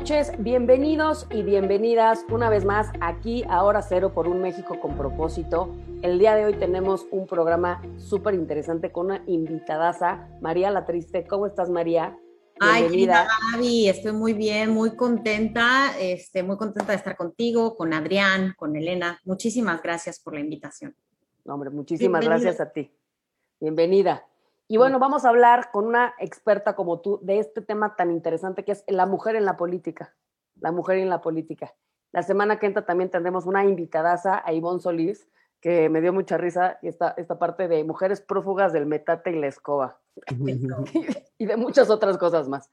noches, bienvenidos y bienvenidas una vez más aquí a Hora Cero por un México con propósito. El día de hoy tenemos un programa súper interesante con una invitadaza, María La Triste. ¿Cómo estás, María? Ay, querida Gaby, estoy muy bien, muy contenta, este, muy contenta de estar contigo, con Adrián, con Elena. Muchísimas gracias por la invitación. hombre, muchísimas gracias a ti. Bienvenida. Y bueno, vamos a hablar con una experta como tú de este tema tan interesante que es la mujer en la política. La mujer en la política. La semana que entra también tendremos una invitadaza a Ivonne Solís, que me dio mucha risa, esta, esta parte de mujeres prófugas del metate y la escoba. y de muchas otras cosas más.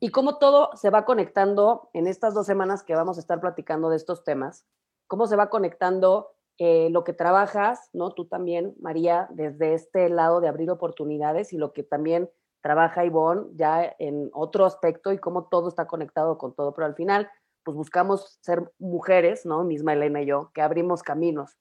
Y cómo todo se va conectando en estas dos semanas que vamos a estar platicando de estos temas, cómo se va conectando eh, lo que trabajas, ¿no? Tú también, María, desde este lado de abrir oportunidades y lo que también trabaja Ivonne ya en otro aspecto y cómo todo está conectado con todo, pero al final, pues buscamos ser mujeres, ¿no? Misma Elena y yo, que abrimos caminos.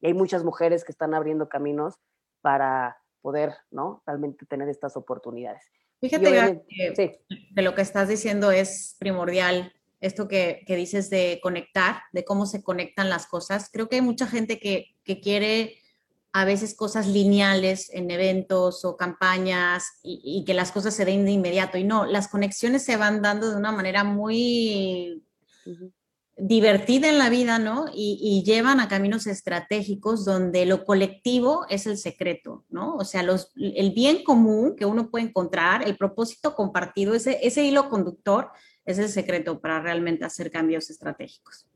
Y hay muchas mujeres que están abriendo caminos para poder, ¿no? Realmente tener estas oportunidades. Fíjate que, que lo que estás diciendo es primordial esto que, dices de conectar, de cómo se conectan las cosas. Creo que hay mucha gente que, quiere a veces cosas lineales en eventos o campañas y, que las cosas se den de inmediato. Y no, las conexiones se van dando de una manera muy divertida en la vida, ¿no? Y, llevan a caminos estratégicos donde lo colectivo es el secreto, ¿no? O sea, los, el bien común que uno puede encontrar, el propósito compartido, ese, ese hilo conductor es el secreto para realmente hacer cambios estratégicos.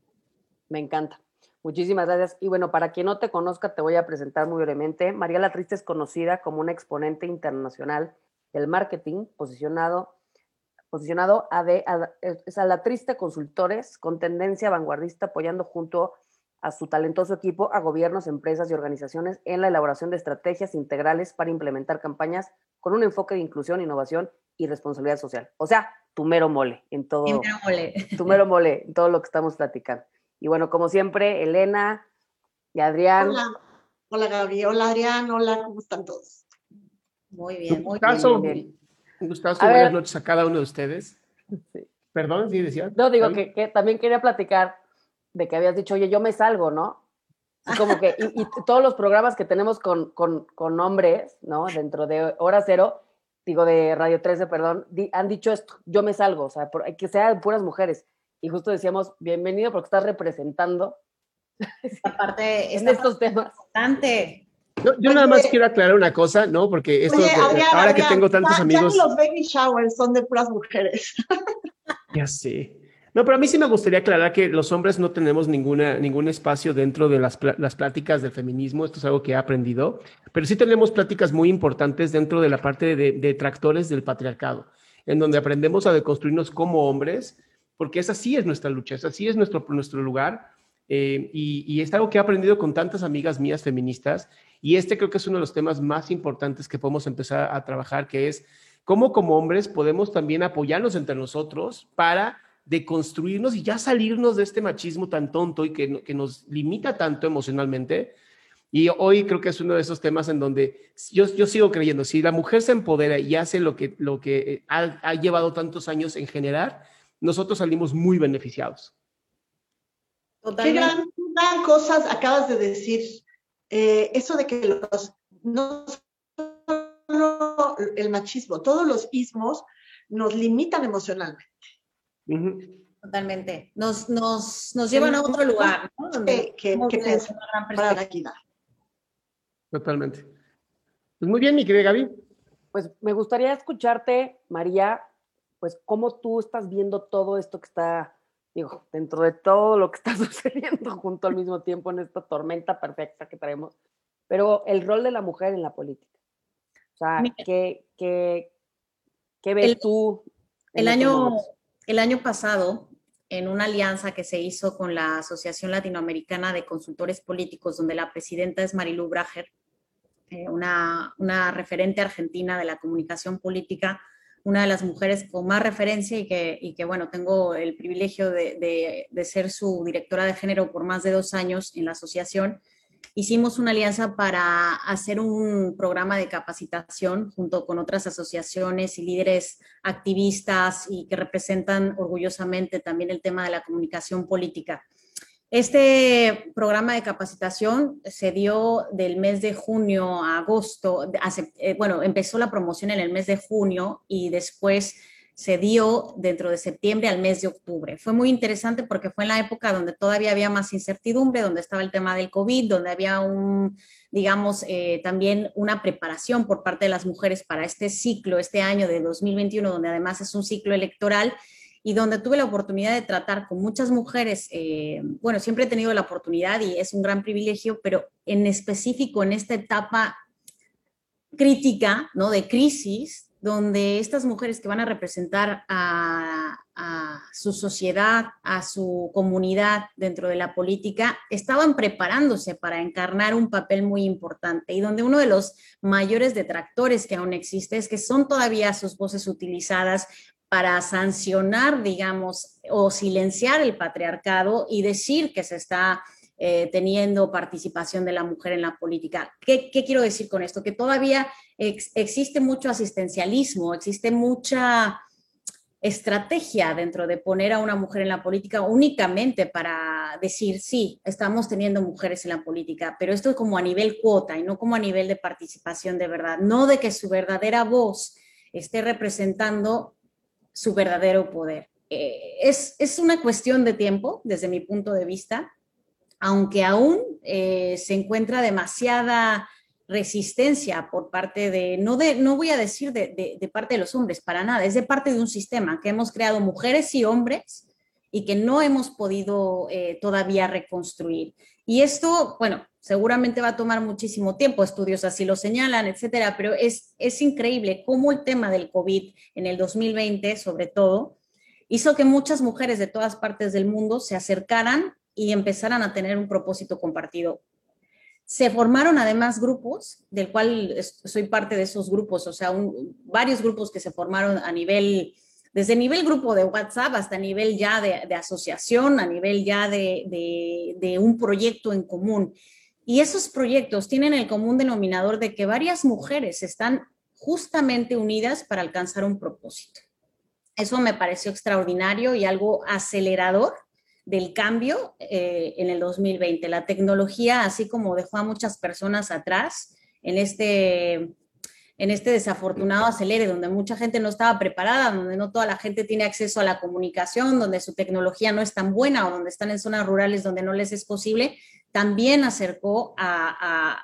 Me encanta. Muchísimas gracias. Y bueno, para quien no te conozca, te voy a presentar muy brevemente. María La Triste es conocida como una exponente internacional del marketing, posicionado, posicionado a, de, a La Triste Consultores, con tendencia vanguardista, apoyando junto a su talentoso equipo a gobiernos, empresas y organizaciones en la elaboración de estrategias integrales para implementar campañas con un enfoque de inclusión, innovación y responsabilidad social. O sea, tu mero mole en todo. Tu mero mole. Tu mero mole en todo lo que estamos platicando. Y bueno, como siempre, Elena y Adrián. Hola, hola Gabriel, hola Adrián, hola, ¿cómo están todos? Muy bien, muy bien. Un gustazo, buenas noches a cada uno de ustedes. Perdón, sí decía. No, digo que, también quería platicar de que habías dicho, oye, yo me salgo, ¿no? como que, y, todos los programas que tenemos con, con, con hombres, ¿no? Dentro de Hora Cero, digo, de Radio 13, perdón, han dicho esto, yo me salgo, o sea, por, que sean puras mujeres. Y justo decíamos, bienvenido porque estás representando aparte en estos temas. Importante. yo nada más quiero aclarar una cosa, ¿no? Porque esto, ahora que tengo tantos amigos. los baby showers son de puras mujeres. ya sé. No, pero a mí sí me gustaría aclarar que los hombres no tenemos ninguna, ningún espacio dentro de las, las pláticas del feminismo. Esto es algo que he aprendido. Pero sí tenemos pláticas muy importantes dentro de la parte de, de tractores del patriarcado, en donde aprendemos a deconstruirnos como hombres, porque esa sí es nuestra lucha, esa sí es nuestro, nuestro lugar. Eh, y, y, es algo que he aprendido con tantas amigas mías feministas. Y este creo que es uno de los temas más importantes que podemos empezar a trabajar, que es cómo como hombres podemos también apoyarnos entre nosotros para de construirnos y ya salirnos de este machismo tan tonto y que, que, nos limita tanto emocionalmente. Y hoy creo que es uno de esos temas en donde yo, yo sigo creyendo, si la mujer se empodera y hace lo que, lo que eh, ha, llevado tantos años en generar, nosotros salimos muy beneficiados. Qué gran, cosas acabas de decir. Eh, eso de que los, no solo el machismo, todos los ismos nos limitan emocionalmente. Totalmente. Nos, nos, nos llevan a otro lugar, ¿no? Donde que, que para la Totalmente. Pues muy bien, mi querida Gaby. Pues me gustaría escucharte, María, pues cómo tú estás viendo todo esto que está, digo, dentro de todo lo que está sucediendo junto al mismo tiempo en esta tormenta perfecta que traemos, pero el rol de la mujer en la política. O sea, ¿qué, qué, qué ves tú? El año, el año pasado, en una alianza que se hizo con la Asociación Latinoamericana de Consultores Políticos, donde la presidenta es Marilu Brager, eh, una, referente argentina de la comunicación política, una de las mujeres con más referencia y que, que bueno, tengo el privilegio de, ser su directora de género por más de dos años en la asociación. Hicimos una alianza para hacer un programa de capacitación junto con otras asociaciones y líderes activistas y que representan orgullosamente también el tema de la comunicación política. Este programa de capacitación se dio del mes de junio a agosto, eh, bueno, empezó la promoción en el mes de junio y después se dio dentro de septiembre al mes de octubre. Fue muy interesante porque fue en la época donde todavía había más incertidumbre, donde estaba el tema del COVID, donde había un, digamos, eh, también una preparación por parte de las mujeres para este ciclo, este año de 2021, donde además es un ciclo electoral y donde tuve la oportunidad de tratar con muchas mujeres, eh, bueno, siempre he tenido la oportunidad y es un gran privilegio, pero en específico en esta etapa crítica, ¿no? De crisis, donde estas mujeres que van a representar a, su sociedad, a su comunidad dentro de la política, estaban preparándose para encarnar un papel muy importante y donde uno de los mayores detractores que aún existe es que son todavía sus voces utilizadas para sancionar, digamos, o silenciar el patriarcado y decir que se está eh, teniendo participación de la mujer en la política. ¿Qué, quiero decir con esto? Que todavía existe mucho asistencialismo, existe mucha estrategia dentro de poner a una mujer en la política únicamente para decir, sí, estamos teniendo mujeres en la política, pero esto es como a nivel cuota y no como a nivel de participación de verdad, no de que su verdadera voz esté representando su verdadero poder. Eh, es, es, una cuestión de tiempo, desde mi punto de vista, aunque aún eh, se encuentra demasiada resistencia por parte de, no, de, no voy a decir de, parte de los hombres, para nada, es de parte de un sistema que hemos creado mujeres y hombres y que no hemos podido eh, todavía reconstruir. Y esto, bueno, seguramente va a tomar muchísimo tiempo, estudios así lo señalan, etcétera, pero es, es increíble cómo el tema del COVID en el 2020, sobre todo, hizo que muchas mujeres de todas partes del mundo se acercaran y empezaran a tener un propósito compartido. Se formaron además grupos, del cual soy parte de esos grupos, o sea, varios grupos que se formaron a nivel desde nivel grupo de WhatsApp hasta nivel ya de, asociación, a nivel ya de, de, un proyecto en común. Y esos proyectos tienen el común denominador de que varias mujeres están justamente unidas para alcanzar un propósito. Eso me pareció extraordinario y algo acelerador del cambio eh, en el 2020. La tecnología, así como dejó a muchas personas atrás en este en este desafortunado acelere, donde mucha gente no estaba preparada, donde no toda la gente tiene acceso a la comunicación, donde su tecnología no es tan buena o donde están en zonas rurales donde no les es posible, también acercó a,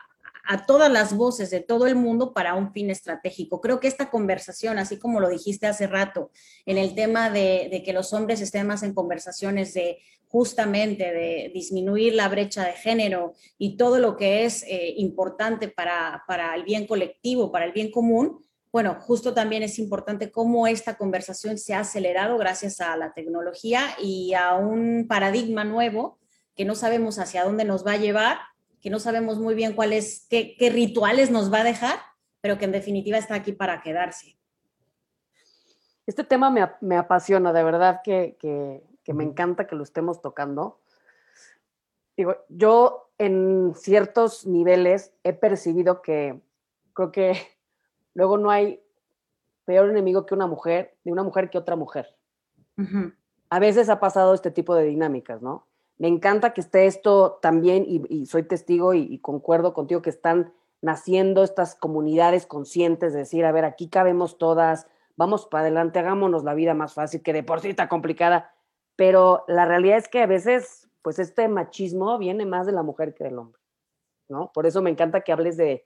todas las voces de todo el mundo para un fin estratégico. Creo que esta conversación, así como lo dijiste hace rato, en el tema de, de que los hombres estén más en conversaciones de justamente de disminuir la brecha de género y todo lo que es eh, importante para, para el bien colectivo, para el bien común, bueno, justo también es importante cómo esta conversación se ha acelerado gracias a la tecnología y a un paradigma nuevo que no sabemos hacia dónde nos va a llevar, que no sabemos muy bien cuáles, qué, qué rituales nos va a dejar, pero que en definitiva está aquí para quedarse. Este tema me, me apasiona, de verdad que, que que me encanta que lo estemos tocando. Digo, yo en ciertos niveles he percibido que creo que luego no hay peor enemigo que una mujer, ni una mujer que otra mujer. A veces ha pasado este tipo de dinámicas, ¿no? Me encanta que esté esto también, y, soy testigo y, y, concuerdo contigo que están naciendo estas comunidades conscientes de decir, a ver, aquí cabemos todas, vamos para adelante, hagámonos la vida más fácil, que de por sí está complicada, pero la realidad es que a veces, pues este machismo viene más de la mujer que del hombre, ¿no? Por eso me encanta que hables de,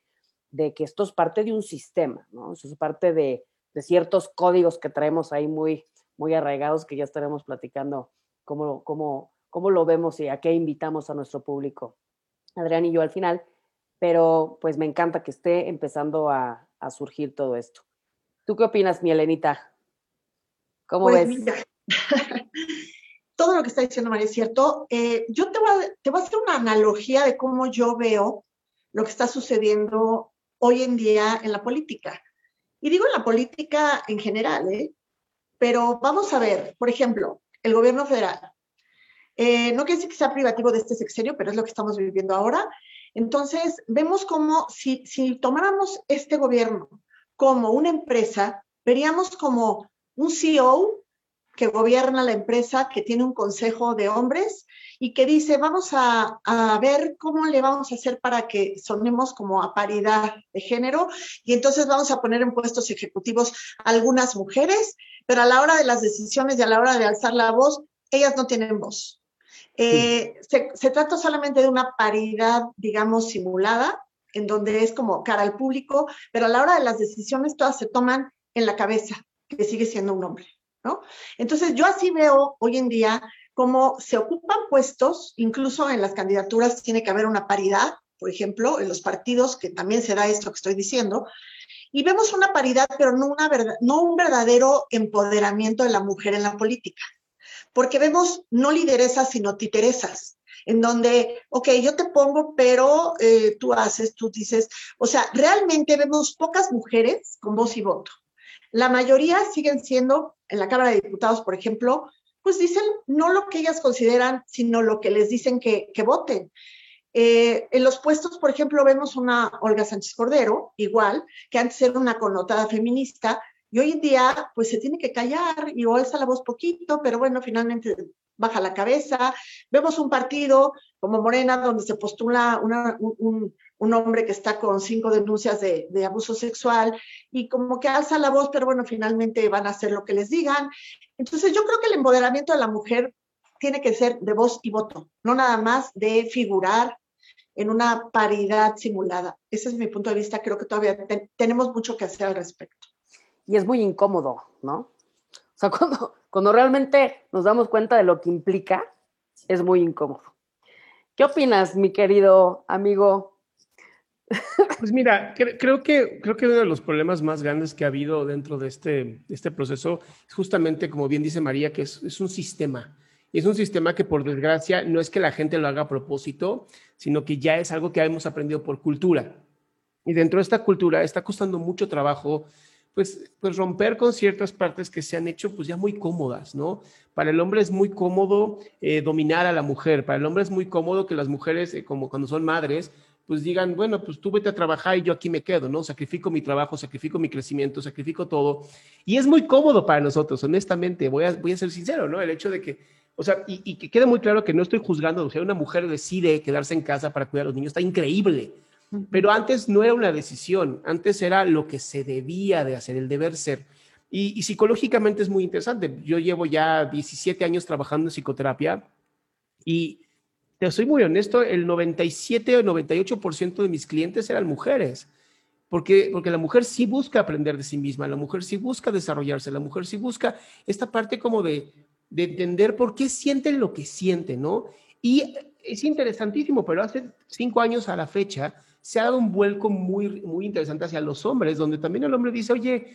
que esto es parte de un sistema, ¿no? Eso es parte de, ciertos códigos que traemos ahí muy, muy arraigados que ya estaremos platicando cómo, cómo, cómo lo vemos y a qué invitamos a nuestro público, Adrián y yo al final, pero pues me encanta que esté empezando a, surgir todo esto. ¿Tú qué opinas, mi Elenita? ¿Cómo pues ves? todo lo que está diciendo María es cierto. Eh, yo te voy, a, te voy a hacer una analogía de cómo yo veo lo que está sucediendo hoy en día en la política. Y digo en la política en general, ¿eh? Pero vamos a ver, por ejemplo, el gobierno federal. Eh, no quiere decir que sea privativo de este sexenio, pero es lo que estamos viviendo ahora. Entonces, vemos como si, si tomáramos este gobierno como una empresa, veríamos como un CEO que gobierna la empresa, que tiene un consejo de hombres y que dice, vamos a, ver cómo le vamos a hacer para que sonemos como a paridad de género y entonces vamos a poner en puestos ejecutivos algunas mujeres, pero a la hora de las decisiones y a la hora de alzar la voz, ellas no tienen voz. Eh, se, trata solamente de una paridad, digamos, simulada, en donde es como cara al público, pero a la hora de las decisiones todas se toman en la cabeza, que sigue siendo un hombre. ¿no? Entonces, yo así veo hoy en día cómo se ocupan puestos, incluso en las candidaturas tiene que haber una paridad, por ejemplo, en los partidos, que también se da esto que estoy diciendo, y vemos una paridad, pero no, una verdad, no un verdadero empoderamiento de la mujer en la política, porque vemos no lideresas, sino titeresas, en donde, ok, yo te pongo, pero eh, tú haces, tú dices, o sea, realmente vemos pocas mujeres con voz y voto. La mayoría siguen siendo, en la Cámara de Diputados, por ejemplo, pues dicen no lo que ellas consideran, sino lo que les dicen que, voten. Eh, en los puestos, por ejemplo, vemos una Olga Sánchez Cordero, igual, que antes era una connotada feminista, y hoy en día, pues se tiene que callar y o alza la voz poquito, pero bueno, finalmente baja la cabeza. Vemos un partido como Morena, donde se postula un, hombre que está con cinco denuncias de, abuso sexual y como que alza la voz, pero bueno, finalmente van a hacer lo que les digan. Entonces yo creo que el empoderamiento de la mujer tiene que ser de voz y voto, no nada más de figurar en una paridad simulada. Ese es mi punto de vista. Creo que todavía tenemos mucho que hacer al respecto. Y es muy incómodo, ¿no? O sea, cuando, cuando realmente nos damos cuenta de lo que implica, es muy incómodo. ¿Qué opinas, mi querido amigo? Pues mira, creo, que, creo que uno de los problemas más grandes que ha habido dentro de este, este proceso es justamente, como bien dice María, que es, es un sistema. Y es un sistema que, por desgracia, no es que la gente lo haga a propósito, sino que ya es algo que hemos aprendido por cultura. Y dentro de esta cultura está costando mucho trabajo pues, pues romper con ciertas partes que se han hecho pues ya muy cómodas, ¿no? Para el hombre es muy cómodo eh, dominar a la mujer, para el hombre es muy cómodo que las mujeres, eh, como cuando son madres, pues digan, bueno, pues tú vete a trabajar y yo aquí me quedo, ¿no? Sacrifico mi trabajo, sacrifico mi crecimiento, sacrifico todo. Y es muy cómodo para nosotros, honestamente, voy a, voy a ser sincero, ¿no? El hecho de que, o sea, y, y que quede muy claro que no estoy juzgando, o sea, una mujer decide quedarse en casa para cuidar a los niños, está increíble. Pero antes no era una decisión, antes era lo que se debía de hacer, el deber ser. Y, psicológicamente es muy interesante. Yo llevo ya 17 años trabajando en psicoterapia y te soy muy honesto, el 97 o 98% de mis clientes eran mujeres. Porque, porque la mujer sí busca aprender de sí misma, la mujer sí busca desarrollarse, la mujer sí busca esta parte como de, de entender por qué sienten lo que sienten, ¿no? Y es interesantísimo, pero hace cinco años a la fecha, se ha dado un vuelco muy, muy interesante hacia los hombres, donde también el hombre dice, oye,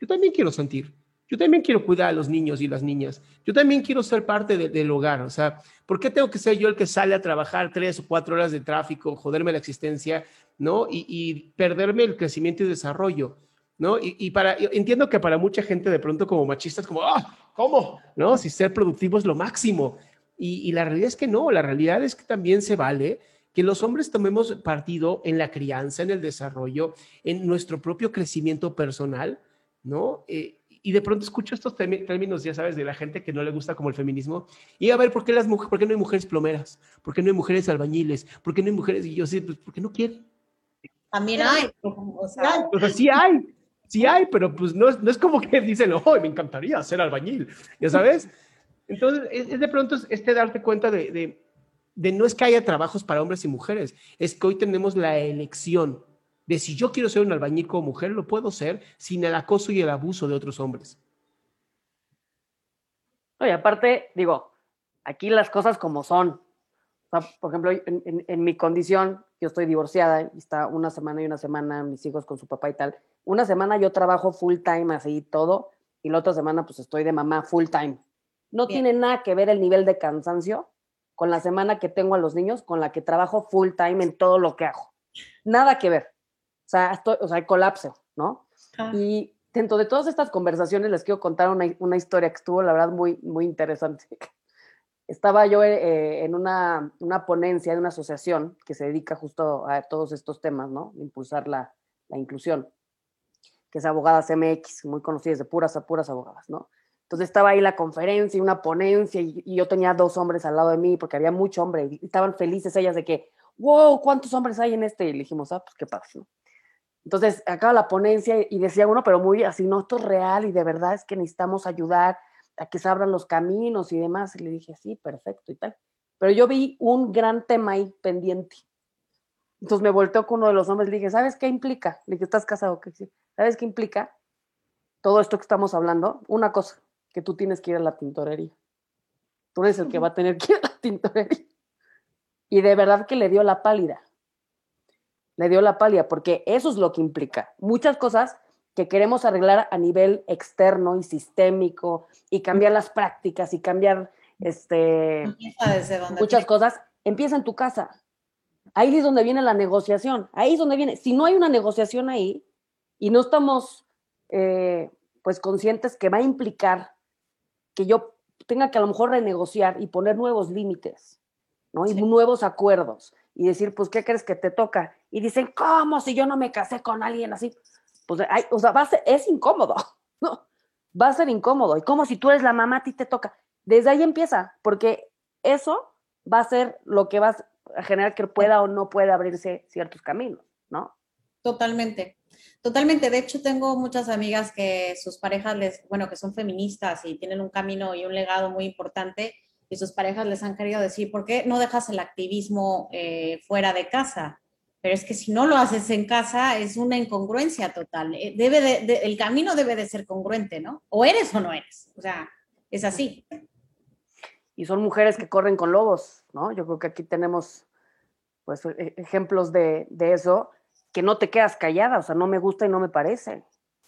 yo también quiero sentir, yo también quiero cuidar a los niños y las niñas, yo también quiero ser parte del hogar, o sea, ¿por qué tengo que ser yo el que sale a trabajar tres o cuatro horas de tráfico, joderme la existencia, ¿no? Y, perderme el crecimiento y desarrollo, ¿no? Y, para, entiendo que para mucha gente de pronto como machistas, como, ah, ¿cómo? ¿No? Si ser productivo es lo máximo. Y, y la realidad es que no, la realidad es que también se vale que los hombres tomemos partido en la crianza, en el desarrollo, en nuestro propio crecimiento personal, ¿no? Eh, y de pronto escucho estos términos, ya sabes, de la gente que no le gusta como el feminismo. Y a ver, ¿por qué, las mujeres, ¿por qué no hay mujeres plomeras? ¿Por qué no hay mujeres albañiles? ¿Por qué no hay mujeres? Y yo sí, pues porque no quieren. También hay. O sea, sí hay, sí hay, pero pues no, no es como que dicen, oh, me encantaría ser albañil, ya sabes. Entonces, es, de pronto este darte cuenta de de no es que haya trabajos para hombres y mujeres, es que hoy tenemos la elección de si yo quiero ser un albañil como mujer, lo puedo ser sin el acoso y el abuso de otros hombres. Oye, aparte, digo, aquí las cosas como son. por ejemplo, en, mi condición, yo estoy divorciada y está una semana y una semana mis hijos con su papá y tal. Una semana yo trabajo full time así todo y la otra semana pues estoy de mamá full time. No tiene nada que ver el nivel de cansancio con la semana que tengo a los niños, con la que trabajo full time en todo lo que hago. Nada que ver. O sea, estoy, o sea hay colapso, ¿no? Y dentro de todas estas conversaciones les quiero contar una, una, historia que estuvo, la verdad, muy, muy interesante. estaba yo eh, en una, una, ponencia de una asociación que se dedica justo a todos estos temas, ¿no? Impulsar la, la inclusión, que es Abogadas MX, muy conocidas de puras a puras abogadas, ¿no? Entonces estaba ahí la conferencia y una ponencia y, yo tenía dos hombres al lado de mí porque había mucho hombre y estaban felices ellas de que, wow, ¿cuántos hombres hay en este? Y le dijimos, ah, pues qué pasa. Entonces acaba la ponencia y decía uno, pero muy así, no, esto es real y de verdad es que necesitamos ayudar a que se abran los caminos y demás. Y le dije, sí, perfecto y tal. Pero yo vi un gran tema ahí pendiente. Entonces me volteó con uno de los hombres y le dije, ¿sabes qué implica? Le dije, ¿estás casado? ¿Qué? ¿Sabes qué implica todo esto que estamos hablando? Una cosa, que tú tienes que ir a la tintorería. Tú eres el que va a tener que ir a la tintorería. Y de verdad que le dio la pálida. Le dio la pálida, porque eso es lo que implica. Muchas cosas que queremos arreglar a nivel externo y sistémico y cambiar las prácticas y cambiar este, muchas cosas, empieza en tu casa. Ahí es donde viene la negociación. Ahí es donde viene. Si no hay una negociación ahí y no estamos eh, pues conscientes que va a implicar que yo tenga que a lo mejor renegociar y poner nuevos límites, ¿no? Y nuevos acuerdos y decir, pues, ¿qué crees que te toca? Y dicen, ¿cómo si yo no me casé con alguien así? Pues, o sea, va a ser, es incómodo, ¿no? Va a ser incómodo. Y como si tú eres la mamá, a ti te toca. Desde ahí empieza, porque eso va a ser lo que va a generar que pueda o no pueda abrirse ciertos caminos, ¿no? Totalmente. Totalmente. De hecho, tengo muchas amigas que sus parejas les, bueno, que son feministas y tienen un camino y un legado muy importante y sus parejas les han querido decir, ¿por qué no dejas el activismo eh, fuera de casa? Pero es que si no lo haces en casa es una incongruencia total. Eh, debe de, el camino debe de ser congruente, ¿no? O eres o no eres. O sea, es así. Y son mujeres que corren con lobos, ¿no? Yo creo que aquí tenemos pues e, ejemplos de, de eso que no te quedas callada, o sea, no me gusta y no me parece.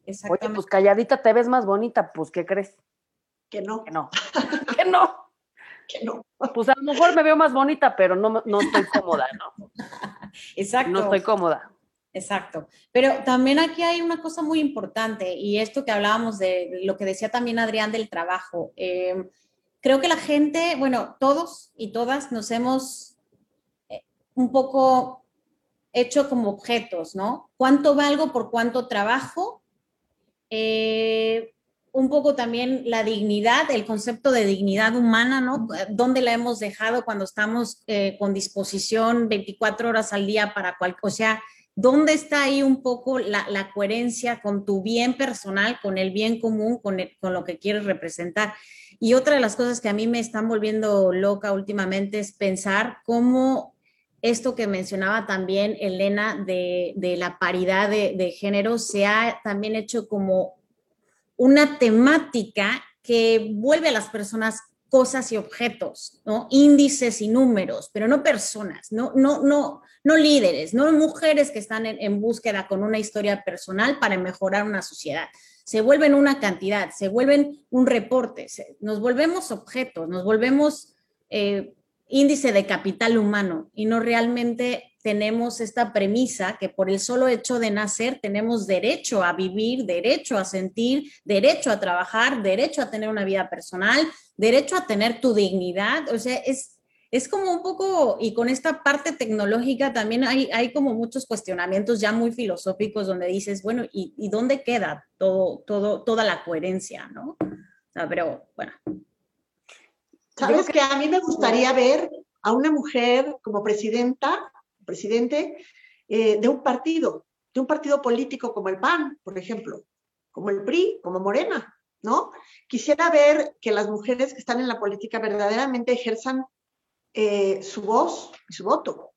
Oye, pues calladita te ves más bonita, pues ¿qué crees? Que no. Que no. que no. Que no. Pues a lo mejor me veo más bonita, pero no, no estoy cómoda, ¿no? Exacto. No estoy cómoda. Exacto. Pero también aquí hay una cosa muy importante y esto que hablábamos de lo que decía también Adrián del trabajo. Em, creo que la gente, bueno, todos y todas nos hemos eh, un poco hecho como objetos, ¿no? ¿Cuánto valgo por cuánto trabajo? Eh, un poco también la dignidad, el concepto de dignidad humana, ¿no? ¿Dónde la hemos dejado cuando estamos eh, con disposición 24 horas al día para cualquier, o sea, ¿dónde está ahí un poco la, coherencia con tu bien personal, con el bien común, con, con lo que quieres representar? Y otra de las cosas que a mí me están volviendo loca últimamente es pensar cómo esto que mencionaba también Elena de, la paridad de, género se ha también hecho como una temática que vuelve a las personas cosas y objetos, ¿no? Índices y números, pero no personas, no, no, no, no líderes, no mujeres que están en, en búsqueda con una historia personal para mejorar una sociedad. Se vuelven una cantidad, se vuelven un reporte, nos volvemos objetos, nos volvemos eh, índice de capital humano y no realmente tenemos esta premisa que por el solo hecho de nacer tenemos derecho a vivir, derecho a sentir, derecho a trabajar, derecho a tener una vida personal, derecho a tener tu dignidad. O sea, es, es como un poco, y con esta parte tecnológica también hay, hay como muchos cuestionamientos ya muy filosóficos donde dices, bueno, ¿y, dónde queda todo, todo, toda la coherencia? ¿no? pero bueno, Sabes que a mí me gustaría ver a una mujer como presidenta, presidente eh, de un partido, de un partido político como el PAN, por ejemplo, como el PRI, como Morena, ¿no? Quisiera ver que las mujeres que están en la política verdaderamente ejerzan eh, su voz y su voto.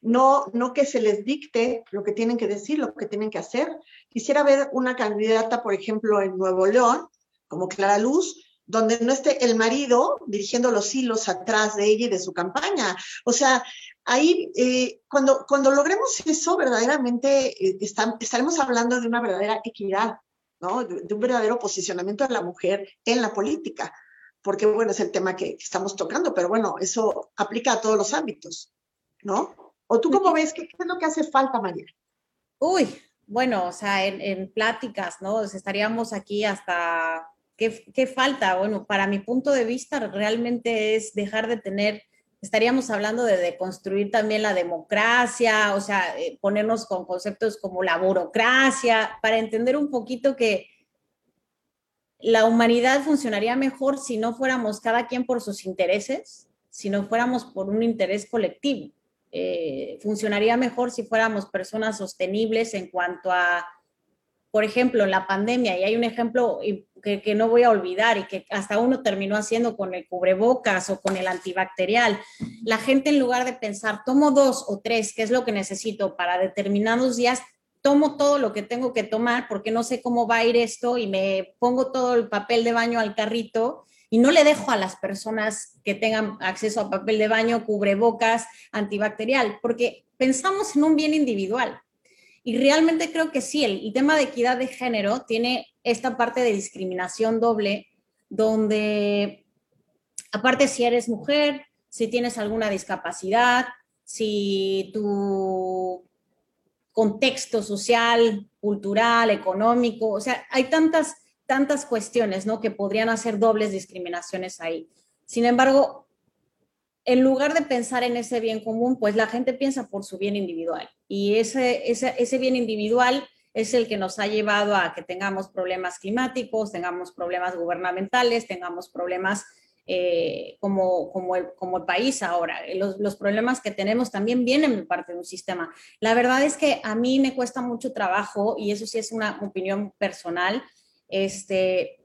No, no que se les dicte lo que tienen que decir, lo que tienen que hacer. Quisiera ver una candidata, por ejemplo, en Nuevo León, como Clara Luz, donde no esté el marido dirigiendo los hilos atrás de ella y de su campaña. O sea, ahí, eh, cuando, cuando logremos eso, verdaderamente eh, estaremos hablando de una verdadera equidad, ¿no? De, un verdadero posicionamiento de la mujer en la política, porque, bueno, es el tema que, estamos tocando, pero bueno, eso aplica a todos los ámbitos, ¿no? ¿O tú cómo ves? ¿Qué, es lo que hace falta, María? Uy, bueno, o sea, en, en pláticas, ¿no? estaríamos aquí hasta ¿qué, ¿qué falta? Bueno, para mi punto de vista realmente es dejar de tener estaríamos hablando de, de, construir también la democracia, o sea, eh, ponernos con conceptos como la burocracia, para entender un poquito que la humanidad funcionaría mejor si no fuéramos cada quien por sus intereses, si no fuéramos por un interés colectivo. Eh, funcionaría mejor si fuéramos personas sostenibles en cuanto a por ejemplo, en la pandemia, y hay un ejemplo que, que, no voy a olvidar y que hasta uno terminó haciendo con el cubrebocas o con el antibacterial, la gente en lugar de pensar, tomo dos o tres, ¿qué es lo que necesito para determinados días? Tomo todo lo que tengo que tomar porque no sé cómo va a ir esto y me pongo todo el papel de baño al carrito y no le dejo a las personas que tengan acceso a papel de baño, cubrebocas, antibacterial, porque pensamos en un bien individual y realmente creo que sí, el, tema de equidad de género tiene esta parte de discriminación doble, donde aparte si eres mujer, si tienes alguna discapacidad, si tu contexto social, cultural, económico, o sea, hay tantas, tantas cuestiones, ¿no? Que podrían hacer dobles discriminaciones ahí. Sin embargo, en lugar de pensar en ese bien común, pues la gente piensa por su bien individual. Y ese, ese, bien individual es el que nos ha llevado a que tengamos problemas climáticos, tengamos problemas gubernamentales, tengamos problemas eh, como, como, el, país ahora. Los, los, problemas que tenemos también vienen de parte de un sistema. La verdad es que a mí me cuesta mucho trabajo, y eso sí es una opinión personal, este,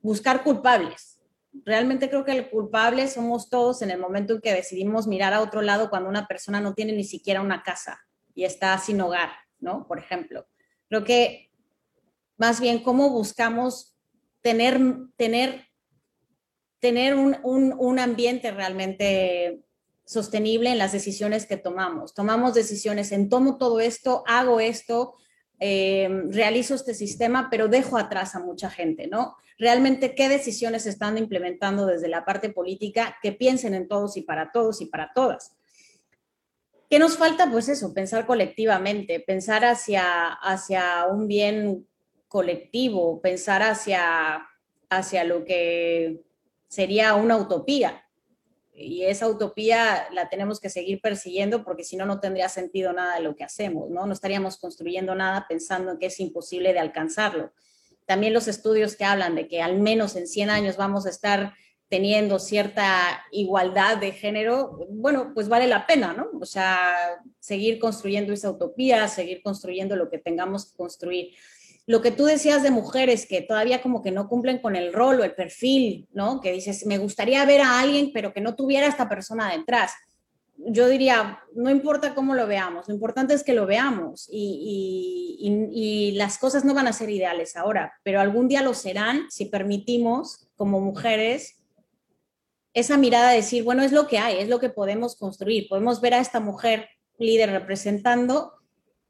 buscar culpables realmente creo que el culpable somos todos en el momento en que decidimos mirar a otro lado cuando una persona no tiene ni siquiera una casa y está sin hogar, ¿no? Por ejemplo. Creo que más bien cómo buscamos tener, tener, tener un, un, un ambiente realmente sostenible en las decisiones que tomamos. Tomamos decisiones en tomo todo esto, hago esto, eh, realizo este sistema, pero dejo atrás a mucha gente, ¿no? Realmente, ¿qué decisiones están implementando desde la parte política que piensen en todos y para todos y para todas? ¿Qué nos falta? Pues eso, pensar colectivamente, pensar hacia, hacia un bien colectivo, pensar hacia, hacia lo que sería una utopía, y esa utopía la tenemos que seguir persiguiendo porque si no, no tendría sentido nada de lo que hacemos, ¿no? No estaríamos construyendo nada pensando en que es imposible de alcanzarlo. También los estudios que hablan de que al menos en 100 años vamos a estar teniendo cierta igualdad de género, bueno, pues vale la pena, ¿no? O sea, seguir construyendo esa utopía, seguir construyendo lo que tengamos que construir lo que tú decías de mujeres que todavía como que no cumplen con el rol o el perfil, ¿no? Que dices, me gustaría ver a alguien, pero que no tuviera esta persona detrás. Yo diría, no importa cómo lo veamos, lo importante es que lo veamos y, y, las cosas no van a ser ideales ahora, pero algún día lo serán si permitimos como mujeres esa mirada de decir, bueno, es lo que hay, es lo que podemos construir, podemos ver a esta mujer líder representando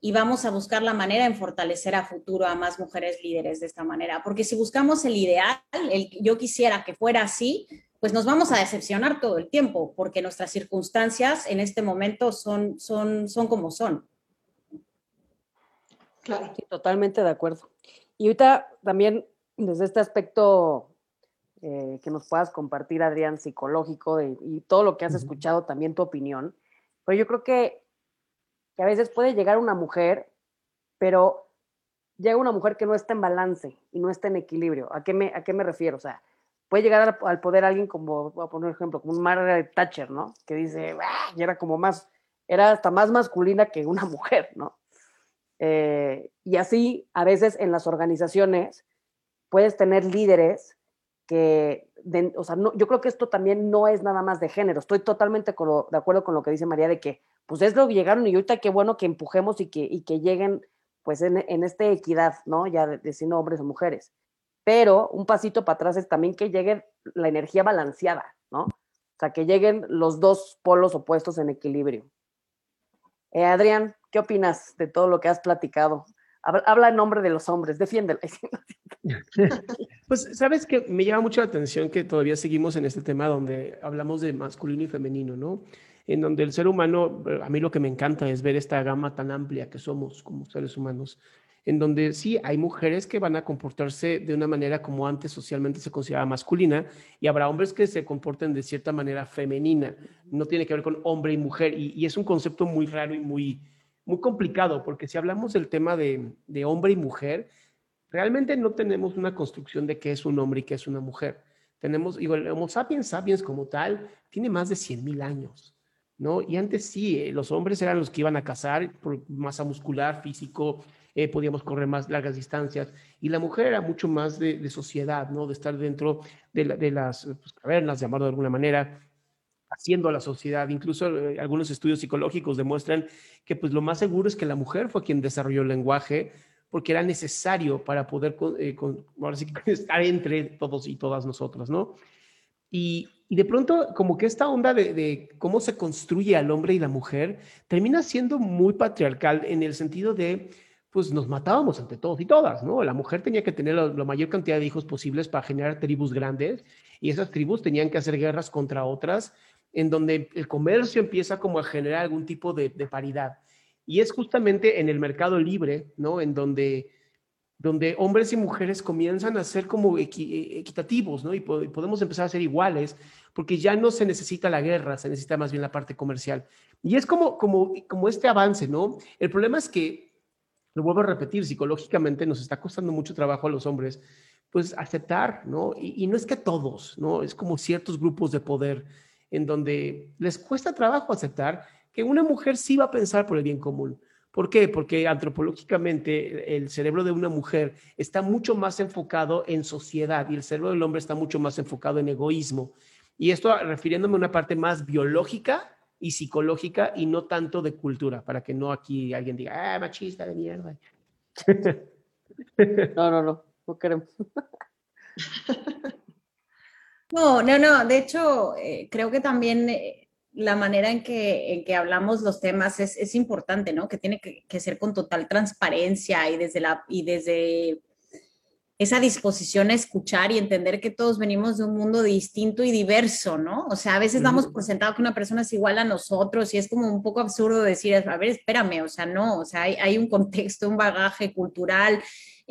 y vamos a buscar la manera en fortalecer a futuro a más mujeres líderes de esta manera. Porque si buscamos el ideal, el yo quisiera que fuera así, pues nos vamos a decepcionar todo el tiempo, porque nuestras circunstancias en este momento son, son, son como son. Claro. totalmente de acuerdo. Y ahorita también desde este aspecto eh, que nos puedas compartir, Adrián, psicológico y todo lo que has escuchado, también tu opinión, pues yo creo que a veces puede llegar una mujer, pero llega una mujer que no está en balance y no está en equilibrio. ¿A qué me, a qué me refiero? O sea, puede llegar al, poder alguien como, voy a poner un ejemplo, como un Margaret Thatcher, ¿no? Que dice, ah", y era como más, era hasta más masculina que una mujer, ¿no? Eh, y así, a veces en las organizaciones, puedes tener líderes que, o sea, no, yo creo que esto también no es nada más de género. Estoy totalmente de acuerdo con lo que dice María de que pues es lo que llegaron y ahorita qué bueno que empujemos y que, y que lleguen pues en, en esta equidad, ¿no? Ya de, siendo hombres o mujeres. Pero un pasito para atrás es también que llegue la energía balanceada, ¿no? O sea, que lleguen los dos polos opuestos en equilibrio. Eh, Adrián, ¿qué opinas de todo lo que has platicado? Habla en nombre de los hombres, defiéndelo. Pues sabes que me llama mucho la atención que todavía seguimos en este tema donde hablamos de masculino y femenino, ¿no? En donde el ser humano, a mí lo que me encanta es ver esta gama tan amplia que somos como seres humanos, en donde sí hay mujeres que van a comportarse de una manera como antes socialmente se consideraba masculina y habrá hombres que se comporten de cierta manera femenina. No tiene que ver con hombre y mujer y, es un concepto muy raro y muy, muy complicado porque si hablamos del tema de, de hombre y mujer, realmente no tenemos una construcción de qué es un hombre y qué es una mujer. Tenemos, digo, el Homo sapiens sapiens como tal tiene más de 100.000 años. ¿No? Y antes sí, eh, los hombres eran los que iban a cazar por masa muscular, físico, eh, podíamos correr más largas distancias, y la mujer era mucho más de, sociedad, ¿no? De estar dentro de, las pues, cavernas, llamarlo de alguna manera, haciendo a la sociedad. Incluso eh, algunos estudios psicológicos demuestran que pues lo más seguro es que la mujer fue quien desarrolló el lenguaje, porque era necesario para poder estar entre todos y todas nosotros, ¿no? Y, y de pronto, como que esta onda de, cómo se construye al hombre y la mujer termina siendo muy patriarcal en el sentido de, pues nos matábamos entre todos y todas, ¿no? La mujer tenía que tener la, mayor cantidad de hijos posibles para generar tribus grandes y esas tribus tenían que hacer guerras contra otras, en donde el comercio empieza como a generar algún tipo de, de paridad. Y es justamente en el mercado libre, ¿no? En donde donde hombres y mujeres comienzan a ser como eh, equitativos, ¿no? Y, podemos empezar a ser iguales, porque ya no se necesita la guerra, se necesita más bien la parte comercial. Y es como, como, como este avance, ¿no? El problema es que, lo vuelvo a repetir, psicológicamente nos está costando mucho trabajo a los hombres, pues aceptar, ¿no? Y, y no es que todos, ¿no? Es como ciertos grupos de poder en donde les cuesta trabajo aceptar que una mujer sí va a pensar por el bien común ¿Por qué? Porque antropológicamente el cerebro de una mujer está mucho más enfocado en sociedad y el cerebro del hombre está mucho más enfocado en egoísmo. Y esto refiriéndome a una parte más biológica y psicológica y no tanto de cultura, para que no aquí alguien diga, ah, machista de mierda. No, no, no, no queremos. No, no, no, de hecho, eh, creo que también eh, la manera en que, en que hablamos los temas es, es importante, ¿no? Que tiene que, ser con total transparencia y desde, la, y desde esa disposición a escuchar y entender que todos venimos de un mundo distinto y diverso, ¿no? O sea, a veces damos por sentado que una persona es igual a nosotros y es como un poco absurdo decir, a ver, espérame, o sea, no, o sea, hay, hay un contexto, un bagaje cultural,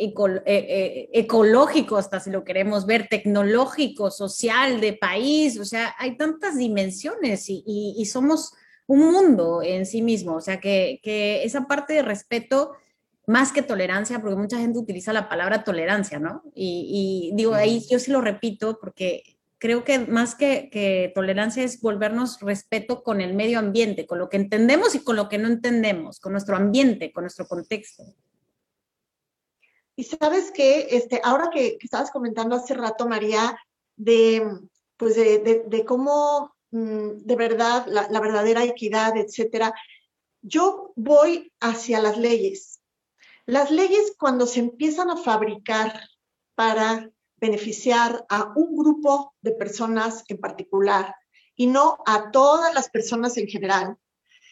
eh, eh, ecológico, hasta si lo queremos ver, tecnológico, social, de país, o sea, hay tantas dimensiones y, somos un mundo en sí mismo, o sea, que, esa parte de respeto más que tolerancia, porque mucha gente utiliza la palabra tolerancia, ¿no? Y, digo, ahí yo sí lo repito porque creo que más que, que, tolerancia es volvernos respeto con el medio ambiente, con lo que entendemos y con lo que no entendemos, con nuestro ambiente, con nuestro contexto. Y sabes que este, ahora que, estabas comentando hace rato, María, de, pues de, cómo mm, de verdad la, la, verdadera equidad, etcétera, yo voy hacia las leyes. Las leyes cuando se empiezan a fabricar para beneficiar a un grupo de personas en particular y no a todas las personas en general,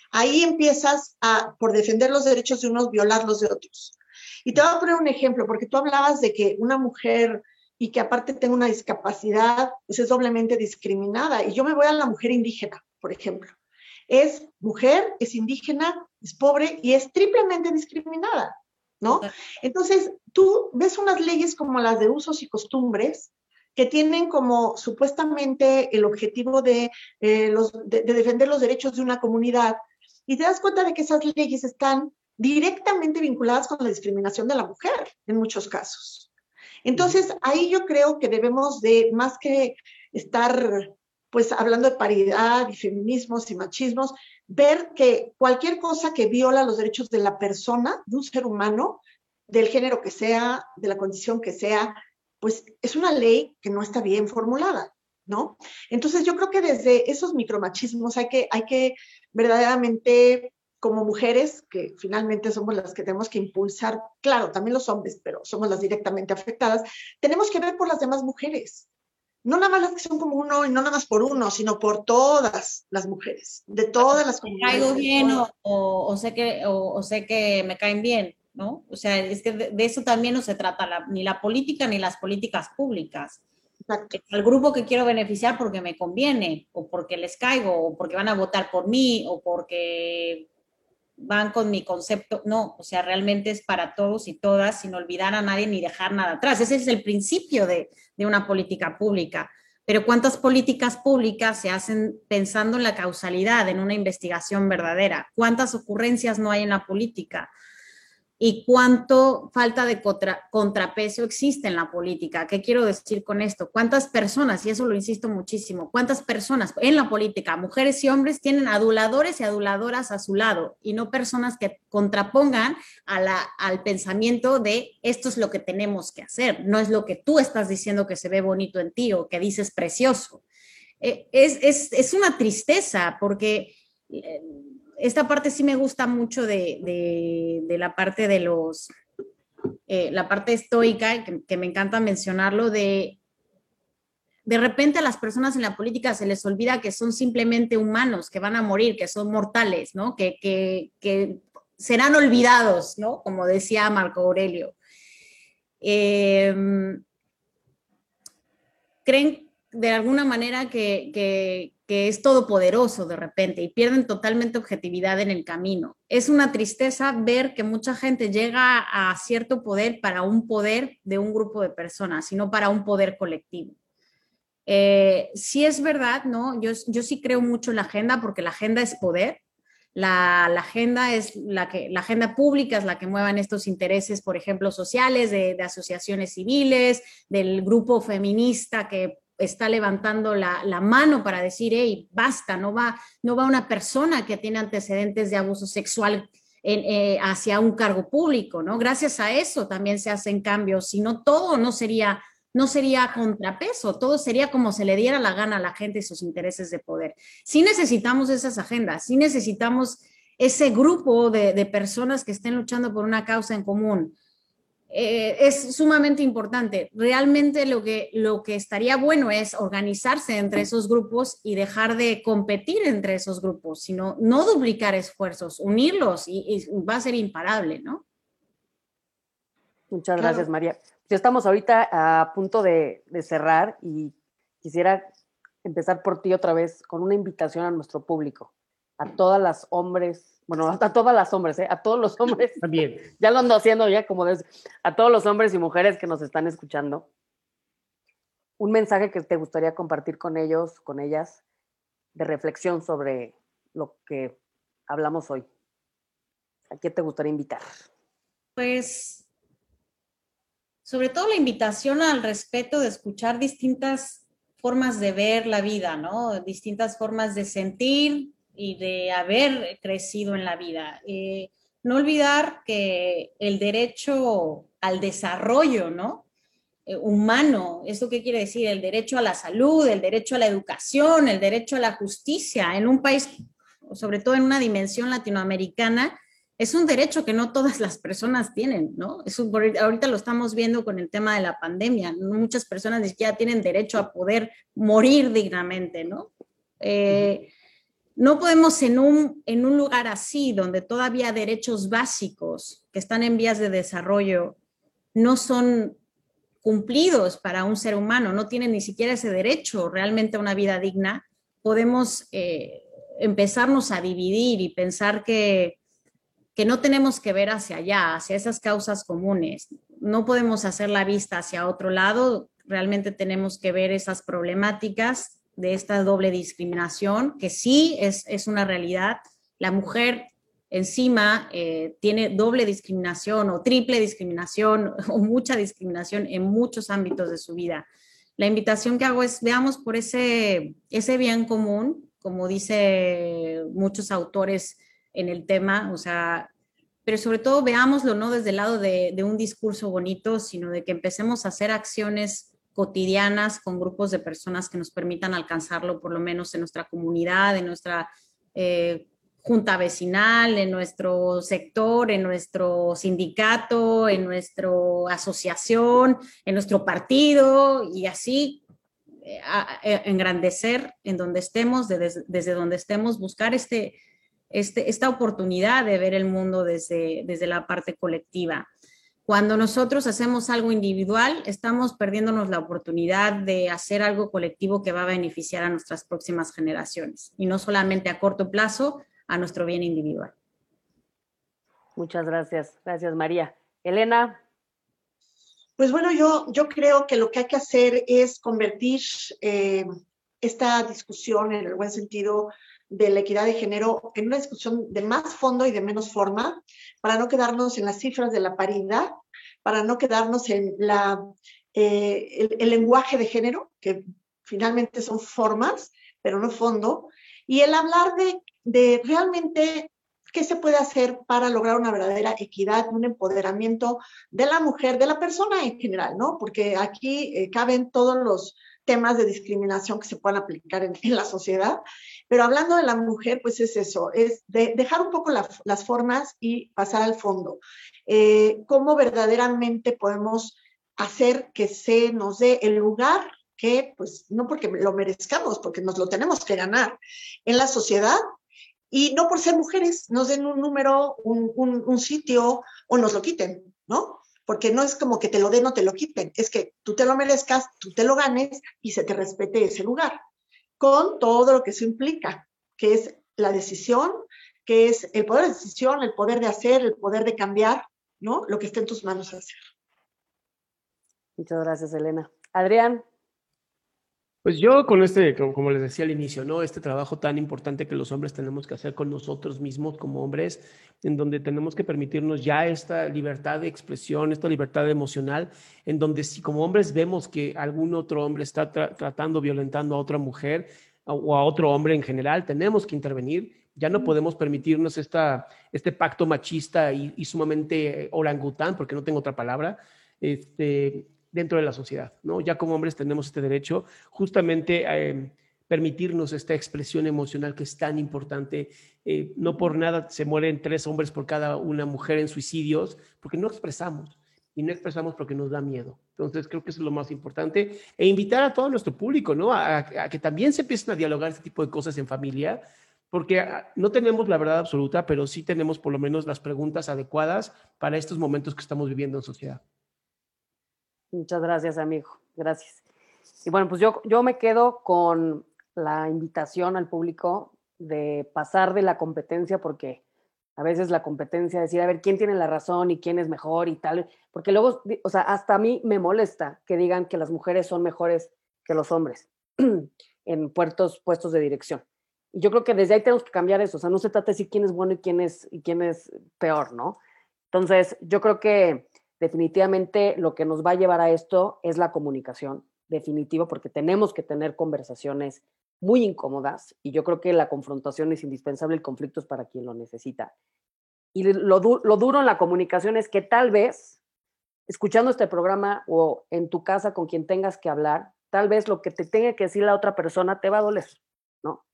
ahí empiezas a, por defender los derechos de unos, violar los de otros. Y te voy a poner un ejemplo, porque tú hablabas de que una mujer y que aparte tenga una discapacidad, pues es doblemente discriminada. Y yo me voy a la mujer indígena, por ejemplo. Es mujer, es indígena, es pobre y es triplemente discriminada, ¿no? Entonces, tú ves unas leyes como las de usos y costumbres que tienen como supuestamente el objetivo de, eh, de defender los derechos de una comunidad y te das cuenta de que esas leyes están directamente vinculadas con la discriminación de la mujer en muchos casos. Entonces, ahí yo creo que debemos de, más que estar pues hablando de paridad y feminismos y machismos, ver que cualquier cosa que viola los derechos de la persona, de un ser humano, del género que sea, de la condición que sea, pues es una ley que no está bien formulada, ¿no? Entonces yo creo que desde esos micromachismos hay que, hay que verdaderamente como mujeres, que finalmente somos las que tenemos que impulsar, claro, también los hombres, pero somos las directamente afectadas, tenemos que ver por las demás mujeres. No nada más las que son como uno y no nada más por uno, sino por todas las mujeres, de todas las comunidades. Caigo bien o, sé que, o, sé que me caen bien, ¿no? O sea, es que de, eso también no se trata ni la política ni las políticas públicas. Exacto. El grupo que quiero beneficiar porque me conviene, o porque les caigo, o porque van a votar por mí, o porque van con mi concepto, no, o sea, realmente es para todos y todas, sin olvidar a nadie ni dejar nada atrás. Ese es el principio de, de una política pública. Pero ¿cuántas políticas públicas se hacen pensando en la causalidad, en una investigación verdadera? ¿Cuántas ocurrencias no hay en la política? Y cuánto falta de contrapeso existe en la política. ¿Qué quiero decir con esto? ¿Cuántas personas, y eso lo insisto muchísimo, cuántas personas en la política, mujeres y hombres, tienen aduladores y aduladoras a su lado y no personas que contrapongan al pensamiento de esto es lo que tenemos que hacer, no es lo que tú estás diciendo que se ve bonito en ti o que dices precioso. Eh, es, es una tristeza porque eh, esta parte sí me gusta mucho de, la parte de los, eh, la parte estoica, que, me encanta mencionarlo, de de repente a las personas en la política se les olvida que son simplemente humanos, que van a morir, que son mortales, ¿no? Que, que, serán olvidados, ¿no? Como decía Marco Aurelio. Em, creen de alguna manera que, que es todopoderoso de repente y pierden totalmente objetividad en el camino. Es una tristeza ver que mucha gente llega a cierto poder para un poder de un grupo de personas, sino para un poder colectivo. Eh, sí es verdad, ¿no? Yo, yo sí creo mucho en la agenda porque la agenda es poder. La, agenda es la que la agenda pública es la que muevan estos intereses, por ejemplo, sociales, de asociaciones civiles, del grupo feminista que está levantando la, mano para decir, hey, basta, no va, no va una persona que tiene antecedentes de abuso sexual eh, hacia un cargo público, ¿no? Gracias a eso también se hacen cambios, si no todo no sería, no sería contrapeso, todo sería como se le diera la gana a la gente y sus intereses de poder. Sí necesitamos esas agendas, sí necesitamos ese grupo de, de personas que estén luchando por una causa en común, eh, es sumamente importante. Realmente lo que, lo que estaría bueno es organizarse entre esos grupos y dejar de competir entre esos grupos, sino no duplicar esfuerzos, unirlos y, va a ser imparable, ¿no? Muchas gracias, María. Ya estamos ahorita a punto de, de cerrar y quisiera empezar por ti otra vez con una invitación a nuestro público, a todas las hombres bueno, a todas las hombres, ¿eh? a todos los hombres. También. Ya lo ando haciendo ya como de, a todos los hombres y mujeres que nos están escuchando. Un mensaje que te gustaría compartir con ellos, con ellas, de reflexión sobre lo que hablamos hoy. ¿A qué te gustaría invitar? Pues, sobre todo la invitación al respeto de escuchar distintas formas de ver la vida, ¿no? Distintas formas de sentir, y de haber crecido en la vida. Eh, no olvidar que el derecho al desarrollo, ¿no? Eh, humano, ¿eso qué quiere decir? El derecho a la salud, el derecho a la educación, el derecho a la justicia en un país, sobre todo en una dimensión latinoamericana, es un derecho que no todas las personas tienen, ¿no? ahorita lo estamos viendo con el tema de la pandemia. Muchas personas ni siquiera tienen derecho a poder morir dignamente, ¿no? Eh, no podemos en un, en un lugar así, donde todavía derechos básicos que están en vías de desarrollo no son cumplidos para un ser humano, no tienen ni siquiera ese derecho realmente a una vida digna, podemos eh, empezarnos a dividir y pensar que, que no tenemos que ver hacia allá, hacia esas causas comunes. No podemos hacer la vista hacia otro lado, realmente tenemos que ver esas problemáticas de esta doble discriminación, que sí es, es una realidad. La mujer encima eh, tiene doble discriminación o triple discriminación o mucha discriminación en muchos ámbitos de su vida. La invitación que hago es veamos por ese, ese bien común, como dice muchos autores en el tema, o sea, pero sobre todo veámoslo no desde el lado de, de un discurso bonito, sino de que empecemos a hacer acciones cotidianas con grupos de personas que nos permitan alcanzarlo, por lo menos en nuestra comunidad, en nuestra eh, junta vecinal, en nuestro sector, en nuestro sindicato, en nuestra asociación, en nuestro partido y así eh, eh, engrandecer en donde estemos, desde, donde estemos, buscar este, este, esta oportunidad de ver el mundo desde, desde la parte colectiva. Cuando nosotros hacemos algo individual, estamos perdiéndonos la oportunidad de hacer algo colectivo que va a beneficiar a nuestras próximas generaciones y no solamente a corto plazo a nuestro bien individual. Muchas gracias. Gracias, María. Elena. Pues bueno, yo, yo creo que lo que hay que hacer es convertir eh, esta discusión, en el buen sentido de la equidad de género, en una discusión de más fondo y de menos forma, para no quedarnos en las cifras de la paridad, para no quedarnos en la, eh, el, lenguaje de género, que finalmente son formas, pero no fondo, y el hablar de, de realmente qué se puede hacer para lograr una verdadera equidad, un empoderamiento de la mujer, de la persona en general, ¿no? Porque aquí eh, caben todos los temas de discriminación que se puedan aplicar en, la sociedad. Pero hablando de la mujer, pues es eso, es dejar un poco las formas y pasar al fondo. Eh, ¿Cómo verdaderamente podemos hacer que se nos dé el lugar que, pues, no porque lo merezcamos, porque nos lo tenemos que ganar en la sociedad, y no por ser mujeres nos den un número, un, sitio o nos lo quiten, ¿no? Porque no es como que te lo den o te lo quiten, es que tú te lo merezcas, tú te lo ganes y se te respete ese lugar, con todo lo que eso implica, que es la decisión, que es el poder de decisión, el poder de hacer, el poder de cambiar, ¿no? Lo que esté en tus manos hacer. Muchas gracias, Elena. Adrián, pues yo con este, como les decía al inicio, ¿no? Este trabajo tan importante que los hombres tenemos que hacer con nosotros mismos como hombres, en donde tenemos que permitirnos ya esta libertad de expresión, esta libertad emocional, en donde si como hombres vemos que algún otro hombre está tratando, violentando a otra mujer o a otro hombre en general, tenemos que intervenir. Ya no podemos permitirnos esta, este pacto machista y, y sumamente orangután, porque no tengo otra palabra, este, dentro de la sociedad, ¿no? Ya como hombres tenemos este derecho justamente a em, permitirnos esta expresión emocional que es tan importante. Eh, no por nada se mueren tres hombres por cada una mujer en suicidios, porque no expresamos. Y no expresamos porque nos da miedo. Entonces, creo que eso es lo más importante. E invitar a todo nuestro público, ¿no? A, a que también se empiecen a dialogar este tipo de cosas en familia, porque ah, no tenemos la verdad absoluta, pero sí tenemos por lo menos las preguntas adecuadas para estos momentos que estamos viviendo en sociedad. Muchas gracias, amigo. Gracias. Y bueno, pues yo, yo me quedo con la invitación al público de pasar de la competencia, porque a veces la competencia, decir, a ver, quién tiene la razón y quién es mejor y tal, porque luego, o sea, hasta a mí me molesta que digan que las mujeres son mejores que los hombres en puertos, puestos de dirección. Y yo creo que desde ahí tenemos que cambiar eso, o sea, no se trata de decir quién es bueno y quién es, y quién es peor, ¿no? Entonces, yo creo que definitivamente lo que nos va a llevar a esto es la comunicación, definitivo, porque tenemos que tener conversaciones muy incómodas y yo creo que la confrontación es indispensable, el conflicto es para quien lo necesita. Y lo, lo duro en la comunicación es que tal vez, escuchando este programa o en tu casa con quien tengas que hablar, tal vez lo que te tenga que decir la otra persona te va a doler, ¿no?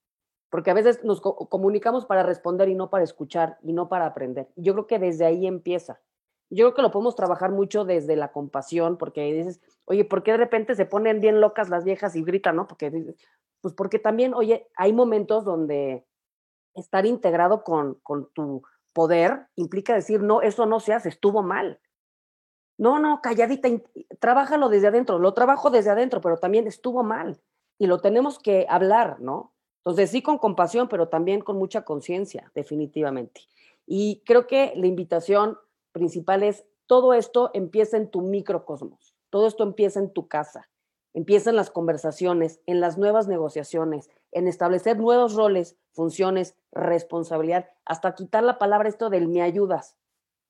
Porque a veces nos comunicamos para responder y no para escuchar y no para aprender. Yo creo que desde ahí empieza. Yo creo que lo podemos trabajar mucho desde la compasión, porque dices, oye, ¿por qué de repente se ponen bien locas las viejas y gritan, no? Porque pues porque también, oye, hay momentos donde estar integrado con, con tu poder implica decir, no, eso no se hace, estuvo mal. No, no, calladita, trabájalo desde adentro, lo trabajo desde adentro, pero también estuvo mal y lo tenemos que hablar, ¿no? Entonces sí con compasión, pero también con mucha conciencia, definitivamente. Y creo que la invitación principal es, todo esto empieza en tu microcosmos, todo esto empieza en tu casa, empieza en las conversaciones, en las nuevas negociaciones, en establecer nuevos roles, funciones, responsabilidad, hasta quitar la palabra esto del me ayudas.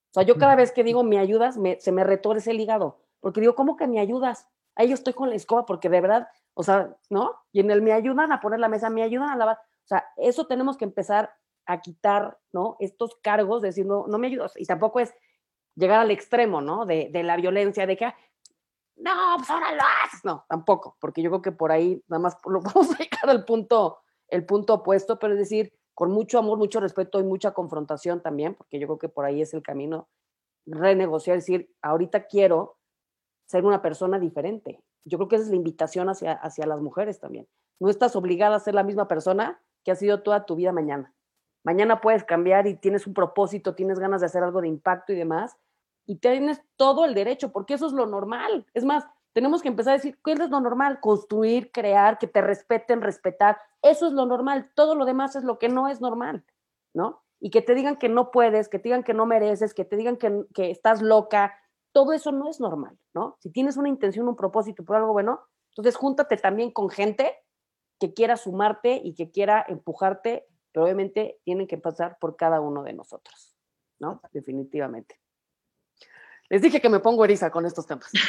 O sea, yo cada vez que digo me ayudas, se me retorce el hígado, porque digo, ¿cómo que me ayudas? Ahí yo estoy con la escoba, porque de verdad, o sea, ¿no? Y en el me ayudan a poner la mesa, me ayudan a lavar. O sea, eso tenemos que empezar a quitar, ¿no? Estos cargos de decir, no, no me ayudas. Y tampoco es, llegar al extremo, ¿no? De, de la violencia, de que, no, pues ahora lo haces. No, tampoco, porque yo creo que por ahí nada más lo vamos a llegar al punto, el punto opuesto, pero es decir, con mucho amor, mucho respeto y mucha confrontación también, porque yo creo que por ahí es el camino, renegociar, decir, ahorita quiero ser una persona diferente. Yo creo que esa es la invitación hacia, hacia las mujeres también. No estás obligada a ser la misma persona que has sido toda tu vida mañana. Mañana puedes cambiar y tienes un propósito, tienes ganas de hacer algo de impacto y demás, y tienes todo el derecho, porque eso es lo normal. Es más, tenemos que empezar a decir, ¿qué es lo normal? Construir, crear, que te respeten, respetar. Eso es lo normal. Todo lo demás es lo que no es normal, ¿no? y que te digan que no puedes, que te digan que no mereces, que te digan que, que estás loca, todo eso no es normal, ¿no? Si tienes una intención, un propósito por algo bueno, entonces júntate también con gente que quiera sumarte y que quiera empujarte, pero obviamente tienen que pasar por cada uno de nosotros, ¿no? Definitivamente. Les dije que me pongo eriza con estos temas.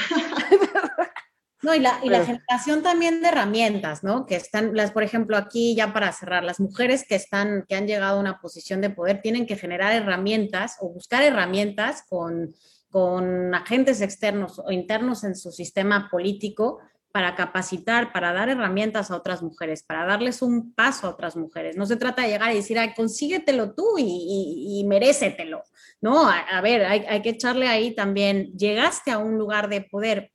No, y la, generación también de herramientas, ¿no? Que están, las, por ejemplo, aquí ya para cerrar, las mujeres que están, que han llegado a una posición de poder tienen que generar herramientas o buscar herramientas con, con agentes externos o internos en su sistema político para capacitar, para dar herramientas a otras mujeres, para darles un paso a otras mujeres. No se trata de llegar y decir, ay, consíguetelo tú y, y, merécetelo. No, a, ver, hay, que echarle ahí también, llegaste a un lugar de poder,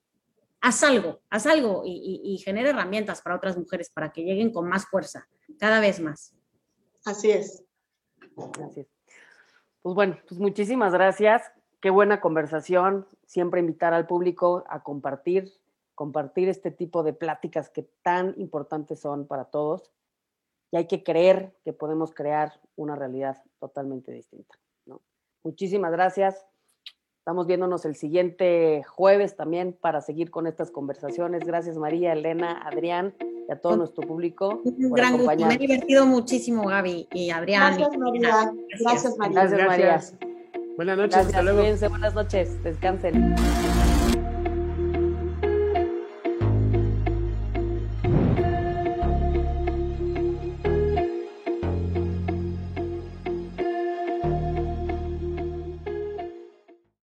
haz algo, haz algo y, y genera herramientas para otras mujeres para que lleguen con más fuerza, cada vez más. Así es. Así es. Pues bueno, pues muchísimas gracias. Qué buena conversación. Siempre invitar al público a compartir compartir este tipo de pláticas que tan importantes son para todos y hay que creer que podemos crear una realidad totalmente distinta. Muchísimas gracias. Estamos viéndonos el siguiente jueves también para seguir con estas conversaciones. Gracias María, Elena, Adrián y a todo nuestro público. Un gran gusto. Me he divertido muchísimo, Gaby y Adrián. Gracias, María. Gracias, María. Gracias, María. Buenas noches. hasta luego. buenas noches. Descansen.